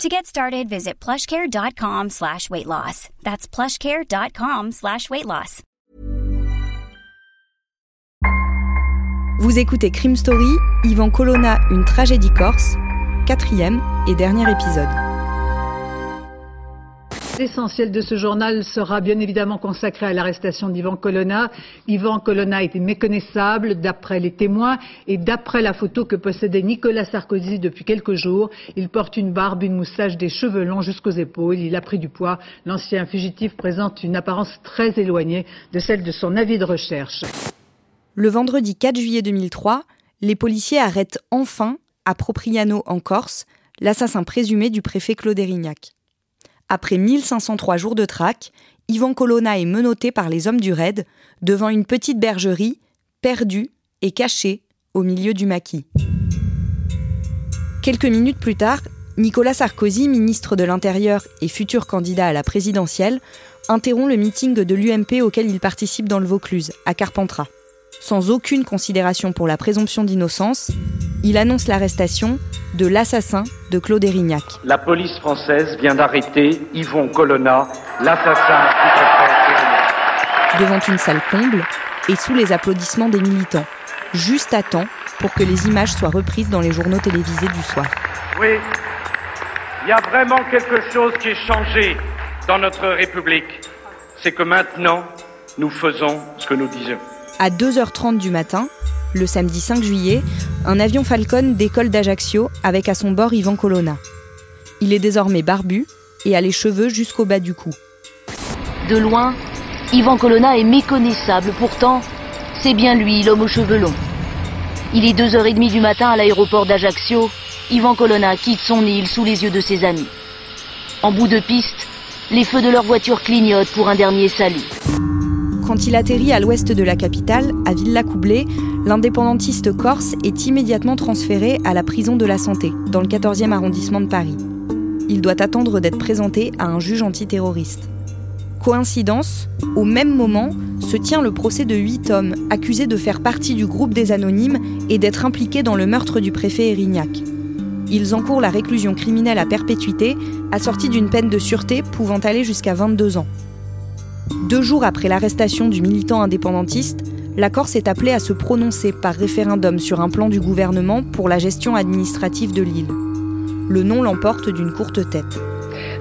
To get started, visit plushcare.com slash weight loss. That's plushcare.com slash weight loss. Vous écoutez Crime Story, Yvan Colonna, une tragédie corse, quatrième et dernier épisode. L'essentiel de ce journal sera bien évidemment consacré à l'arrestation d'Ivan Colonna. Ivan Colonna était méconnaissable d'après les témoins et d'après la photo que possédait Nicolas Sarkozy depuis quelques jours. Il porte une barbe, une moustache, des cheveux longs jusqu'aux épaules. Il a pris du poids. L'ancien fugitif présente une apparence très éloignée de celle de son avis de recherche. Le vendredi 4 juillet 2003, les policiers arrêtent enfin, à Propriano en Corse, l'assassin présumé du préfet Claude Erignac. Après 1503 jours de traque, Ivan Colonna est menotté par les hommes du raid devant une petite bergerie, perdue et cachée au milieu du maquis. Quelques minutes plus tard, Nicolas Sarkozy, ministre de l'Intérieur et futur candidat à la présidentielle, interrompt le meeting de l'UMP auquel il participe dans le Vaucluse, à Carpentras. Sans aucune considération pour la présomption d'innocence, il annonce l'arrestation de l'assassin de Claude Erignac. La police française vient d'arrêter Yvon Colonna, l'assassin du préfet Erignac. Devant une salle comble et sous les applaudissements des militants, juste à temps pour que les images soient reprises dans les journaux télévisés du soir. Oui, il y a vraiment quelque chose qui est changé dans notre République. C'est que maintenant, nous faisons ce que nous disions. À 2h30 du matin, le samedi 5 juillet, un avion Falcon décolle d'Ajaccio avec à son bord Ivan Colonna. Il est désormais barbu et a les cheveux jusqu'au bas du cou. De loin, Ivan Colonna est méconnaissable, pourtant, c'est bien lui, l'homme aux cheveux longs. Il est 2h30 du matin à l'aéroport d'Ajaccio. Ivan Colonna quitte son île sous les yeux de ses amis. En bout de piste, les feux de leur voiture clignotent pour un dernier salut. Quand il atterrit à l'ouest de la capitale, à Villa-Coublé, l'indépendantiste corse est immédiatement transféré à la prison de la Santé, dans le 14e arrondissement de Paris. Il doit attendre d'être présenté à un juge antiterroriste. Coïncidence, au même moment se tient le procès de huit hommes accusés de faire partie du groupe des anonymes et d'être impliqués dans le meurtre du préfet Erignac. Ils encourent la réclusion criminelle à perpétuité, assortie d'une peine de sûreté pouvant aller jusqu'à 22 ans. Deux jours après l'arrestation du militant indépendantiste, la Corse est appelée à se prononcer par référendum sur un plan du gouvernement pour la gestion administrative de l'île. Le non l'emporte d'une courte tête.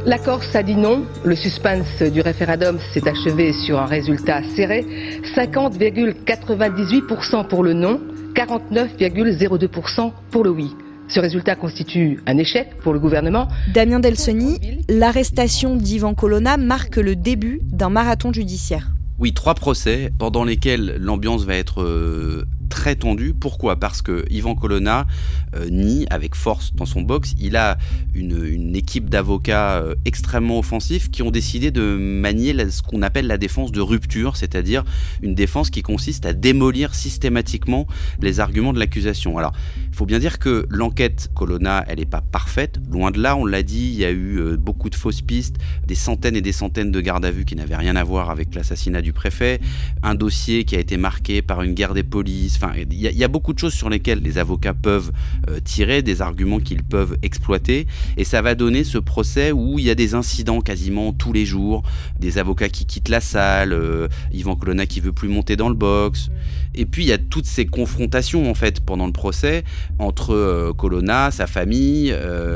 La Corse a dit non. Le suspense du référendum s'est achevé sur un résultat serré. 50,98% pour le non, 49,02% pour le oui. Ce résultat constitue un échec pour le gouvernement. Damien Delsoni, l'arrestation d'Ivan Colonna marque le début d'un marathon judiciaire. Oui, trois procès pendant lesquels l'ambiance va être euh, très tendue. Pourquoi? Parce que Ivan Colonna euh, nie avec force dans son box. Il a une, équipe d'avocats euh, extrêmement offensifs qui ont décidé de manier ce qu'on appelle la défense de rupture, c'est-à-dire une défense qui consiste à démolir systématiquement les arguments de l'accusation. Alors, il faut bien dire que l'enquête Colonna, elle n'est pas parfaite. Loin de là, on l'a dit, il y a eu euh, beaucoup de fausses pistes, des centaines et des centaines de gardes à vue qui n'avaient rien à voir avec l'assassinat du préfet, un dossier qui a été marqué par une guerre des polices. Enfin, il y, a- beaucoup de choses sur lesquelles les avocats peuvent euh, tirer, des arguments qu'ils peuvent exploiter, et ça va donner ce procès où il y a des incidents quasiment tous les jours, des avocats qui quittent la salle, euh, Yvan Colonna qui veut plus monter dans le box, et puis il y a toutes ces confrontations en fait pendant le procès entre euh, Colonna, sa famille,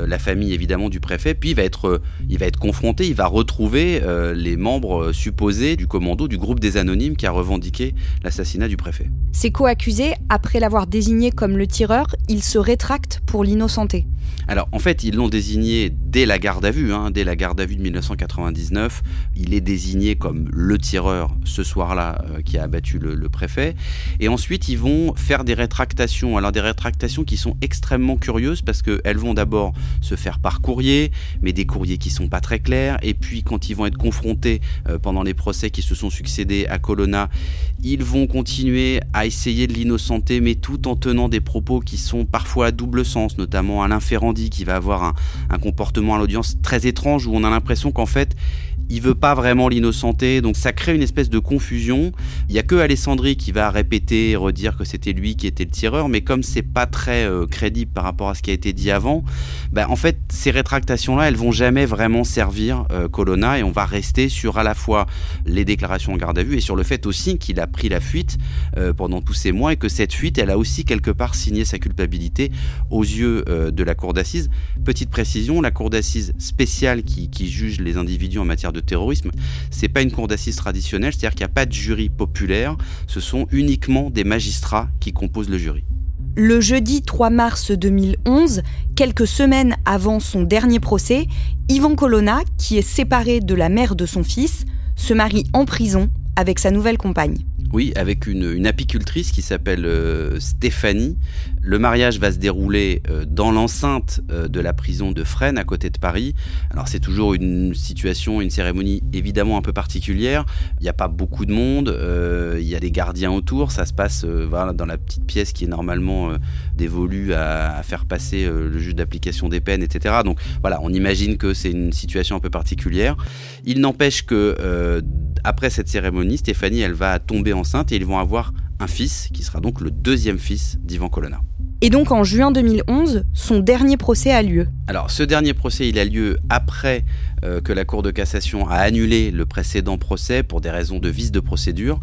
la famille évidemment du préfet, puis il va être, il va être confronté, il va retrouver les membres supposés du commando du groupe des anonymes qui a revendiqué l'assassinat du préfet. Ses après l'avoir désigné comme le tireur, ils se rétractent pour l'innocenté. Alors en fait, ils l'ont désigné dès la garde à vue, hein, dès la garde à vue de 1999. Il est désigné comme le tireur ce soir-là euh, qui a abattu le, préfet. Et ensuite, ils vont faire des rétractations. Alors des rétractations qui sont extrêmement curieuses parce qu'elles vont d'abord se faire par courrier, mais des courriers qui sont pas très clairs. Et puis quand ils vont être confrontés euh, pendant les procès qui se sont succédés à Colonna, ils vont continuer à essayer de mais tout en tenant des propos qui sont parfois à double sens, notamment Alain Ferrandi qui va avoir un comportement à l'audience très étrange où on a l'impression qu'en fait il veut pas vraiment l'innocenter, donc ça crée une espèce de confusion. Il y a que Alessandri qui va répéter et redire que c'était lui qui était le tireur, mais comme c'est pas très euh, crédible par rapport à ce qui a été dit avant, ben, en fait ces rétractations-là, elles vont jamais vraiment servir euh, Colonna et on va rester sur à la fois les déclarations en garde à vue et sur le fait aussi qu'il a pris la fuite euh, pendant tous ces mois et que cette fuite, elle a aussi quelque part signé sa culpabilité aux yeux de la cour d'assises. Petite précision, la cour d'assises spéciale qui, qui juge les individus en matière de terrorisme, c'est pas une cour d'assises traditionnelle, c'est-à-dire qu'il n'y a pas de jury populaire, ce sont uniquement des magistrats qui composent le jury. Le jeudi 3 mars 2011, quelques semaines avant son dernier procès, Ivan Colonna, qui est séparé de la mère de son fils, se marie en prison avec sa nouvelle compagne. Oui, avec une, apicultrice qui s'appelle euh, Stéphanie. Le mariage va se dérouler euh, dans l'enceinte euh, de la prison de Fresnes, à côté de Paris. Alors c'est toujours une situation, une cérémonie évidemment un peu particulière. Il n'y a pas beaucoup de monde, il y a des gardiens autour. Ça se passe voilà, dans la petite pièce qui est normalement dévolue à, faire passer le juge d'application des peines, etc. Donc voilà, on imagine que c'est une situation un peu particulière. Il n'empêche que après cette cérémonie, Stéphanie, elle va tomber enceinte et ils vont avoir un fils qui sera donc le deuxième fils d'Ivan Colonna. Et donc en juin 2011, son dernier procès a lieu. Alors ce dernier procès, il a lieu après euh, que la Cour de cassation a annulé le précédent procès pour des raisons de vice de procédure.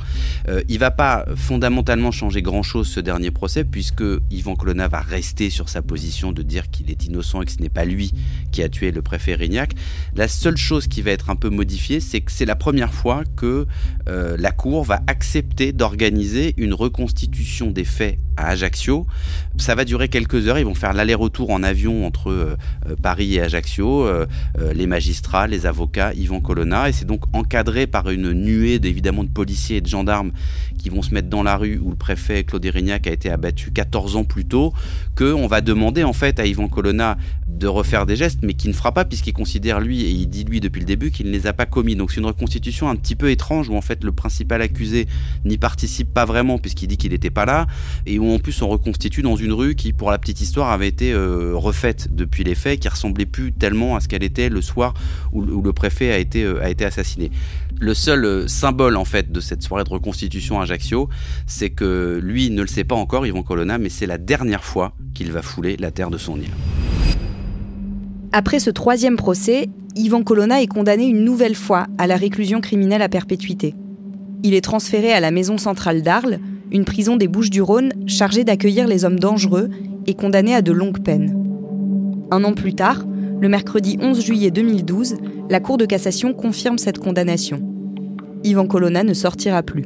Euh, il va pas fondamentalement changer grand-chose ce dernier procès puisque Yvan Colonna va rester sur sa position de dire qu'il est innocent et que ce n'est pas lui qui a tué le préfet Rignac. La seule chose qui va être un peu modifiée, c'est que c'est la première fois que euh, la Cour va accepter d'organiser une reconstitution des faits à Ajaccio. Va durer quelques heures, ils vont faire l'aller-retour en avion entre euh, euh, Paris et Ajaccio, euh, les magistrats, les avocats, Yvan Colonna, et c'est donc encadré par une nuée d'évidemment de policiers et de gendarmes qui vont se mettre dans la rue où le préfet Claude Erignac a été abattu 14 ans plus tôt, qu'on va demander en fait à Yvan Colonna de refaire des gestes, mais qui ne fera pas puisqu'il considère lui, et il dit lui depuis le début, qu'il ne les a pas commis. Donc c'est une reconstitution un petit peu étrange où en fait le principal accusé n'y participe pas vraiment puisqu'il dit qu'il n'était pas là, et où en plus on reconstitue dans une rue qui, pour la petite histoire, avait été euh, refaite depuis les faits, qui ressemblait plus tellement à ce qu'elle était le soir où, le préfet a été, euh, a été assassiné. Le seul euh, symbole en fait de cette soirée de reconstitution à Ajaccio, c'est que lui ne le sait pas encore, Yvan Colonna, mais c'est la dernière fois qu'il va fouler la terre de son île. Après ce troisième procès, Yvan Colonna est condamné une nouvelle fois à la réclusion criminelle à perpétuité. Il est transféré à la maison centrale d'Arles, une prison des Bouches-du-Rhône chargée d'accueillir les hommes dangereux et condamné à de longues peines. Un an plus tard, le mercredi 11 juillet 2012, la Cour de cassation confirme cette condamnation. Ivan Colonna ne sortira plus.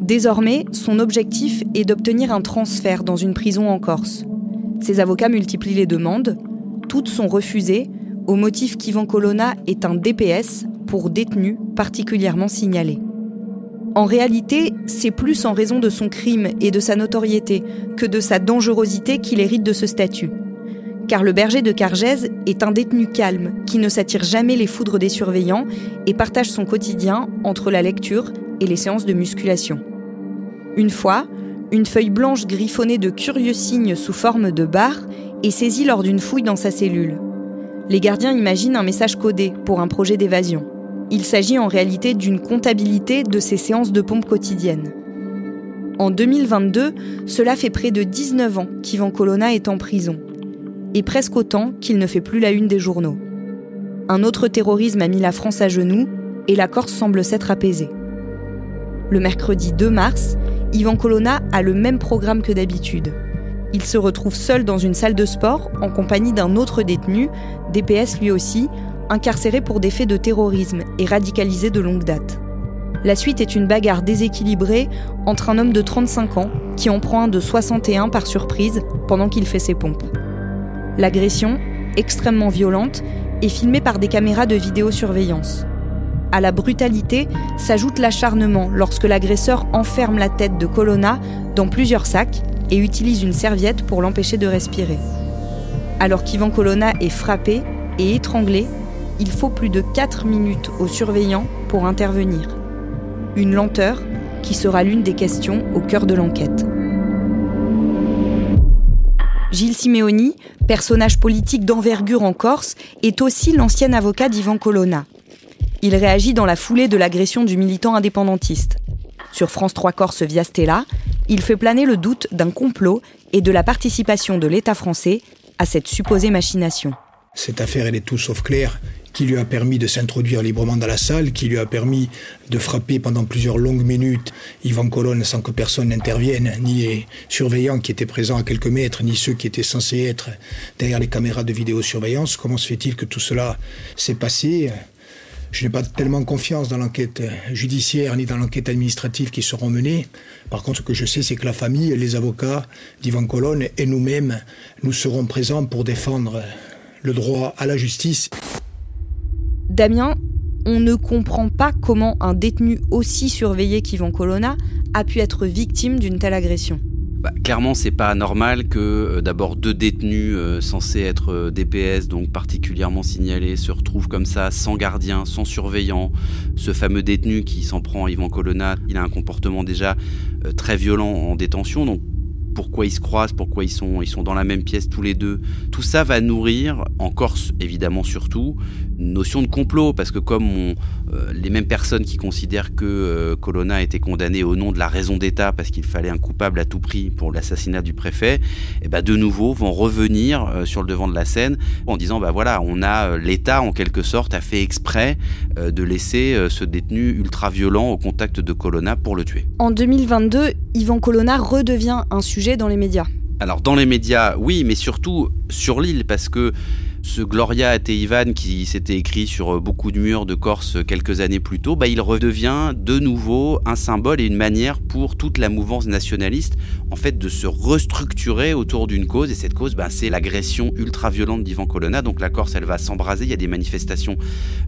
Désormais, son objectif est d'obtenir un transfert dans une prison en Corse. Ses avocats multiplient les demandes, toutes sont refusées au motif qu'Ivan Colonna est un DPS pour détenus particulièrement signalés. En réalité, c'est plus en raison de son crime et de sa notoriété que de sa dangerosité qu'il hérite de ce statut. Car le berger de Cargèse est un détenu calme qui ne s'attire jamais les foudres des surveillants et partage son quotidien entre la lecture et les séances de musculation. Une fois, une feuille blanche griffonnée de curieux signes sous forme de barre est saisie lors d'une fouille dans sa cellule. Les gardiens imaginent un message codé pour un projet d'évasion. Il s'agit en réalité d'une comptabilité de ses séances de pompe quotidiennes. En 2022, cela fait près de 19 ans qu'Ivan Colonna est en prison, et presque autant qu'il ne fait plus la une des journaux. Un autre terrorisme a mis la France à genoux, et la Corse semble s'être apaisée. Le mercredi 2 mars, Ivan Colonna a le même programme que d'habitude. Il se retrouve seul dans une salle de sport en compagnie d'un autre détenu, DPS lui aussi, incarcéré pour des faits de terrorisme et radicalisé de longue date. La suite est une bagarre déséquilibrée entre un homme de 35 ans qui en prend un de 61 par surprise pendant qu'il fait ses pompes. L'agression, extrêmement violente, est filmée par des caméras de vidéosurveillance. À la brutalité s'ajoute l'acharnement lorsque l'agresseur enferme la tête de Colonna dans plusieurs sacs et utilise une serviette pour l'empêcher de respirer. Alors qu'Ivan Colonna est frappé et étranglé, il faut plus de 4 minutes aux surveillants pour intervenir. Une lenteur qui sera l'une des questions au cœur de l'enquête. Gilles Simeoni, personnage politique d'envergure en Corse, est aussi l'ancien avocat d'Ivan Colonna. Il réagit dans la foulée de l'agression du militant indépendantiste. Sur France 3 Corse via Stella, il fait planer le doute d'un complot et de la participation de l'État français à cette supposée machination. Cette affaire, elle est tout sauf claire qui lui a permis de s'introduire librement dans la salle, qui lui a permis de frapper pendant plusieurs longues minutes Yvan Colonne sans que personne n'intervienne, ni les surveillants qui étaient présents à quelques mètres, ni ceux qui étaient censés être derrière les caméras de vidéosurveillance. Comment se fait-il que tout cela s'est passé? Je n'ai pas tellement confiance dans l'enquête judiciaire ni dans l'enquête administrative qui seront menées. Par contre, ce que je sais, c'est que la famille, les avocats d'Ivan Colonne et nous-mêmes, nous serons présents pour défendre le droit à la justice. Damien, on ne comprend pas comment un détenu aussi surveillé qu'Ivan Colonna a pu être victime d'une telle agression. Bah, clairement, c'est pas normal que euh, d'abord deux détenus euh, censés être euh, DPS, donc particulièrement signalés, se retrouvent comme ça, sans gardien, sans surveillant. Ce fameux détenu qui s'en prend à Yvan Colonna, il a un comportement déjà très violent en détention, donc pourquoi ils se croisent, pourquoi ils sont, ils sont dans la même pièce tous les deux? Tout ça va nourrir, en Corse évidemment surtout, notion de complot, parce que comme euh, les mêmes personnes qui considèrent que euh, Colonna a été condamné au nom de la raison d'État, parce qu'il fallait un coupable à tout prix pour l'assassinat du préfet, et eh ben de nouveau vont revenir euh, sur le devant de la scène en disant bah voilà, on a l'État en quelque sorte a fait exprès de laisser ce détenu ultra violent au contact de Colonna pour le tuer. En 2022, Yvan Colonna redevient un sujet dans les médias Alors dans les médias, oui, mais surtout sur l'île, parce que ce Gloria Ivan qui s'était écrit sur beaucoup de murs de Corse quelques années plus tôt, bah, il redevient de nouveau un symbole et une manière pour toute la mouvance nationaliste en fait de se restructurer autour d'une cause et cette cause bah, c'est l'agression ultra violente d'Ivan Colonna. Donc la Corse elle va s'embraser, il y a des manifestations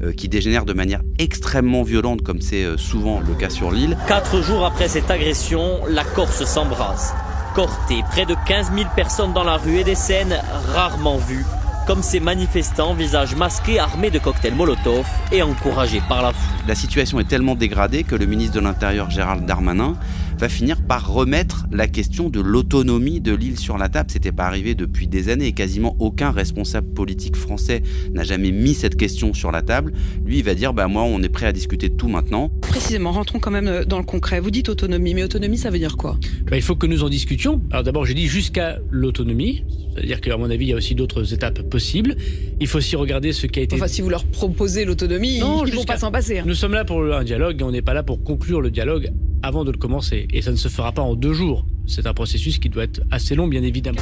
euh, qui dégénèrent de manière extrêmement violente comme c'est euh, souvent le cas sur l'île. Quatre jours après cette agression, la Corse s'embrase. Corté, près de 15 000 personnes dans la rue et des scènes rarement vues, comme ces manifestants, visage masqués, armés de cocktails Molotov et encouragés par la foule. La situation est tellement dégradée que le ministre de l'Intérieur Gérald Darmanin va finir par remettre la question de l'autonomie de l'île sur la table. C'était pas arrivé depuis des années et quasiment aucun responsable politique français n'a jamais mis cette question sur la table. Lui, il va dire bah moi, on est prêt à discuter de tout maintenant. Précisément, rentrons quand même euh, dans le concret. Vous dites autonomie, mais autonomie, ça veut dire quoi? Bah, Il faut que nous en discutions. Alors d'abord, j'ai dit jusqu'à l'autonomie, c'est-à-dire qu'à mon avis, il y a aussi d'autres étapes possibles. Il faut aussi regarder ce qui a été. Enfin, si vous leur proposez l'autonomie, ils ne vont pas s'en passer. Hein. Nous sommes là pour un dialogue et on n'est pas là pour conclure le dialogue avant de le commencer. Et ça ne se fera pas en deux jours. C'est un processus qui doit être assez long, bien évidemment.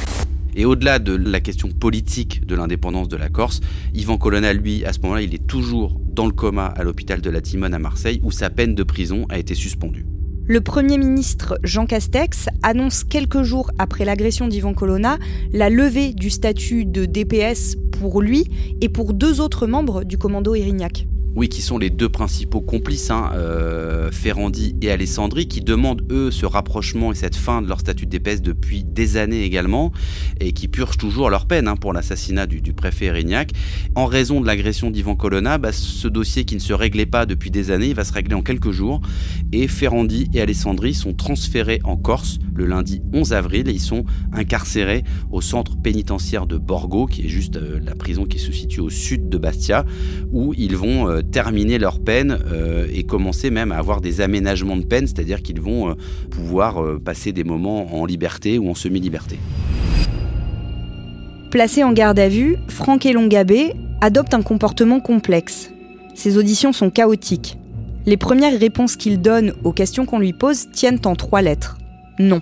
Et au-delà de la question politique de l'indépendance de la Corse, Yvan Colonna, lui, à ce moment-là, il est toujours dans le coma à l'hôpital de la Timone à Marseille, où sa peine de prison a été suspendue. Le Premier ministre Jean Castex annonce quelques jours après l'agression d'Yvan Colonna la levée du statut de DPS pour lui et pour deux autres membres du commando Erignac. Oui, qui sont les deux principaux complices, hein, euh, Ferrandi et Alessandri, qui demandent eux ce rapprochement et cette fin de leur statut d'épaisse depuis des années également, et qui purgent toujours leur peine hein, pour l'assassinat du, préfet Erignac. En raison de l'agression d'Ivan Colonna, bah, ce dossier qui ne se réglait pas depuis des années, il va se régler en quelques jours, et Ferrandi et Alessandri sont transférés en Corse le lundi 11 avril, et ils sont incarcérés au centre pénitentiaire de Borgo, qui est juste euh, la prison qui se situe au sud de Bastia, où ils vont euh, terminer leur peine euh, et commencer même à avoir des aménagements de peine, c'est-à-dire qu'ils vont euh, pouvoir euh, passer des moments en liberté ou en semi-liberté. Placé en garde à vue, Franck Elongabé adopte un comportement complexe. Ses auditions sont chaotiques. Les premières réponses qu'il donne aux questions qu'on lui pose tiennent en trois lettres. Non.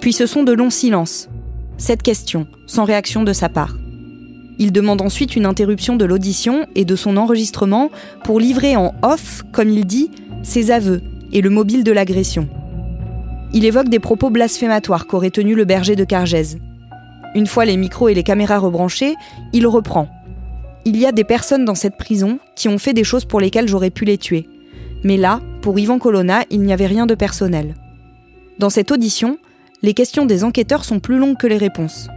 Puis ce sont de longs silences. Cette question, sans réaction de sa part. Il demande ensuite une interruption de l'audition et de son enregistrement pour livrer en off, comme il dit, ses aveux et le mobile de l'agression. Il évoque des propos blasphématoires qu'aurait tenu le berger de Cargèse. Une fois les micros et les caméras rebranchés, il reprend. Il y a des personnes dans cette prison qui ont fait des choses pour lesquelles j'aurais pu les tuer. Mais là, pour Ivan Colonna, il n'y avait rien de personnel. Dans cette audition, les questions des enquêteurs sont plus longues que les réponses.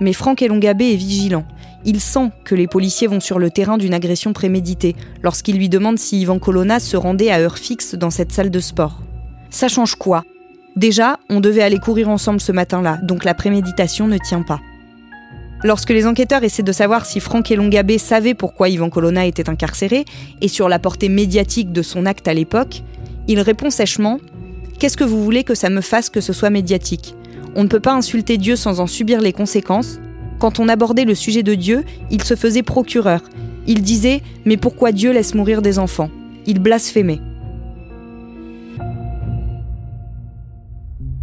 Mais Franck Elongabé est vigilant. Il sent que les policiers vont sur le terrain d'une agression préméditée lorsqu'il lui demande si Ivan Colonna se rendait à heure fixe dans cette salle de sport. Ça change quoi? Déjà, on devait aller courir ensemble ce matin-là, donc la préméditation ne tient pas. Lorsque les enquêteurs essaient de savoir si Franck Elongabé savait pourquoi Ivan Colonna était incarcéré et sur la portée médiatique de son acte à l'époque, il répond sèchement Qu'est-ce que vous voulez que ça me fasse que ce soit médiatique? On ne peut pas insulter Dieu sans en subir les conséquences. Quand on abordait le sujet de Dieu, il se faisait procureur. Il disait Mais pourquoi Dieu laisse mourir des enfants? Il blasphémait.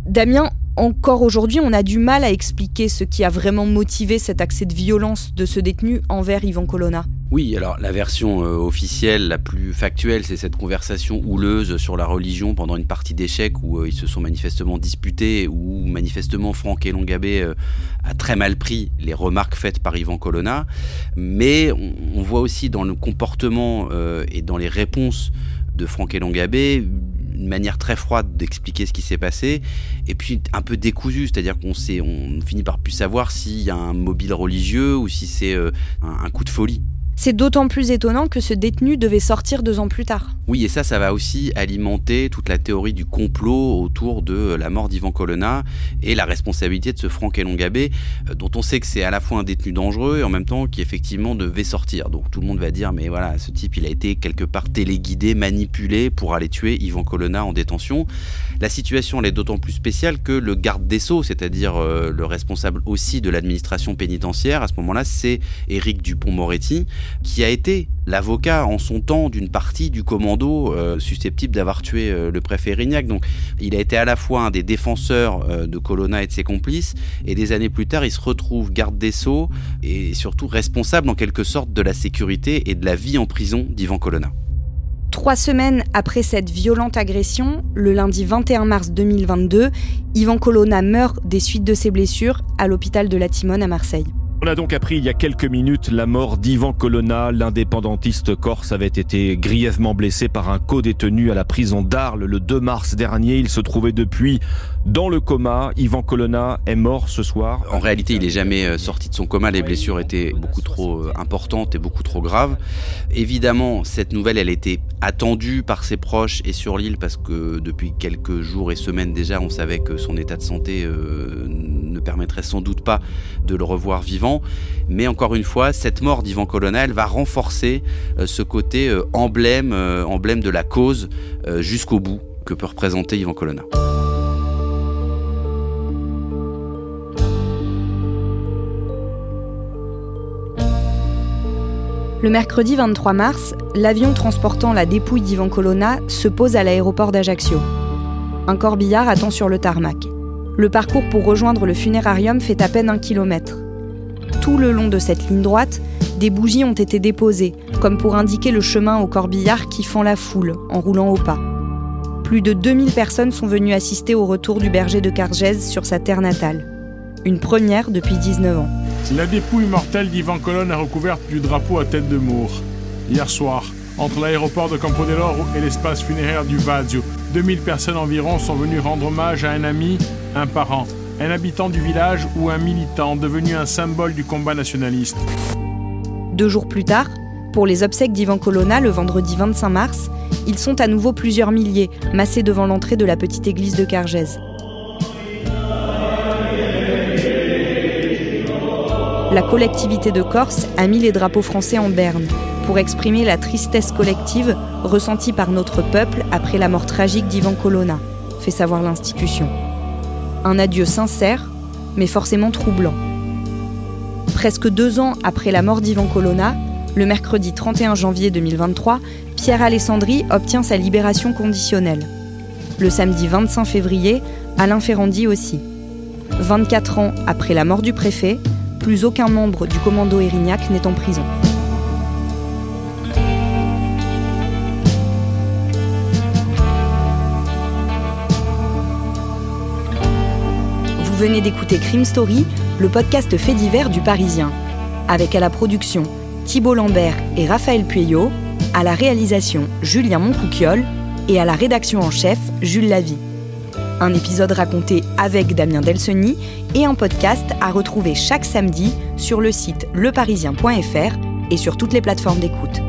Damien, encore aujourd'hui, on a du mal à expliquer ce qui a vraiment motivé cet accès de violence de ce détenu envers Ivan Colonna. Oui, alors la version euh, officielle, la plus factuelle, c'est cette conversation houleuse sur la religion pendant une partie d'échecs où euh, ils se sont manifestement disputés, où manifestement Franck Elongabé euh, a très mal pris les remarques faites par Ivan Colonna. Mais on, voit aussi dans le comportement et dans les réponses de Franck Elongabé une manière très froide d'expliquer ce qui s'est passé, et puis un peu décousu, c'est-à-dire qu'on sait, on finit par plus savoir s'il y a un mobile religieux ou si c'est euh, un coup de folie. C'est d'autant plus étonnant que ce détenu devait sortir deux ans plus tard. Oui, et ça, ça va aussi alimenter toute la théorie du complot autour de la mort d'Ivan Colonna et la responsabilité de ce Franck Elongabé, euh, dont on sait que c'est à la fois un détenu dangereux et en même temps qui effectivement devait sortir. Donc tout le monde va dire, mais voilà, ce type, il a été quelque part téléguidé, manipulé pour aller tuer Ivan Colonna en détention. La situation, elle est d'autant plus spéciale que le garde des Sceaux, c'est-à-dire euh, le responsable aussi de l'administration pénitentiaire, à ce moment-là, c'est Éric Dupont-Moretti qui a été l'avocat en son temps d'une partie du commando euh, susceptible d'avoir tué euh, le préfet Rignac. Donc il a été à la fois un des défenseurs euh, de Colonna et de ses complices, et des années plus tard, il se retrouve garde des Sceaux et surtout responsable en quelque sorte de la sécurité et de la vie en prison d'Ivan Colonna. Trois semaines après cette violente agression, le lundi 21 mars 2022, Ivan Colonna meurt des suites de ses blessures à l'hôpital de la Timone à Marseille. On a donc appris il y a quelques minutes la mort d'Ivan Colonna. L'indépendantiste corse avait été grièvement blessé par un co-détenu à la prison d'Arles le 2 mars dernier. Il se trouvait depuis dans le coma. Ivan Colonna est mort ce soir. En réalité, il n'est jamais euh, sorti de son coma. Les blessures étaient beaucoup trop euh, importantes et beaucoup trop graves. Évidemment, cette nouvelle, elle était attendue par ses proches et sur l'île parce que depuis quelques jours et semaines déjà, on savait que son état de santé euh, ne permettrait sans doute pas de le revoir vivant. Mais encore une fois, cette mort d'Ivan Colonna, elle va renforcer ce côté emblème, emblème de la cause jusqu'au bout que peut représenter Ivan Colonna. Le mercredi 23 mars, l'avion transportant la dépouille d'Ivan Colonna se pose à l'aéroport d'Ajaccio. Un corbillard attend sur le tarmac. Le parcours pour rejoindre le funérarium fait à peine un kilomètre. Tout le long de cette ligne droite, des bougies ont été déposées, comme pour indiquer le chemin au corbillard qui fend la foule en roulant au pas. Plus de 2000 personnes sont venues assister au retour du berger de Cargèse sur sa terre natale. Une première depuis 19 ans. La dépouille mortelle d'Ivan Colonne a recouverte du drapeau à tête de Mour. Hier soir, entre l'aéroport de Campo dell'Oro et l'espace funéraire du Vazio, 2000 personnes environ sont venues rendre hommage à un ami, un parent, un habitant du village ou un militant devenu un symbole du combat nationaliste. Deux jours plus tard, pour les obsèques d'Ivan Colonna le vendredi 25 mars, ils sont à nouveau plusieurs milliers massés devant l'entrée de la petite église de Cargèse. La collectivité de Corse a mis les drapeaux français en berne pour exprimer la tristesse collective ressentie par notre peuple après la mort tragique d'Ivan Colonna, fait savoir l'institution. Un adieu sincère, mais forcément troublant. Presque deux ans après la mort d'Ivan Colonna, le mercredi 31 janvier 2023, Pierre Alessandri obtient sa libération conditionnelle. Le samedi 25 février, Alain Ferrandi aussi. 24 ans après la mort du préfet, plus aucun membre du commando Erignac n'est en prison. Vous venez d'écouter Crime Story, le podcast fait divers du Parisien, avec à la production Thibault Lambert et Raphaël Pueyo, à la réalisation Julien Moncouquiole et à la rédaction en chef Jules Lavie. Un épisode raconté avec Damien Delseny et un podcast à retrouver chaque samedi sur le site leparisien.fr et sur toutes les plateformes d'écoute.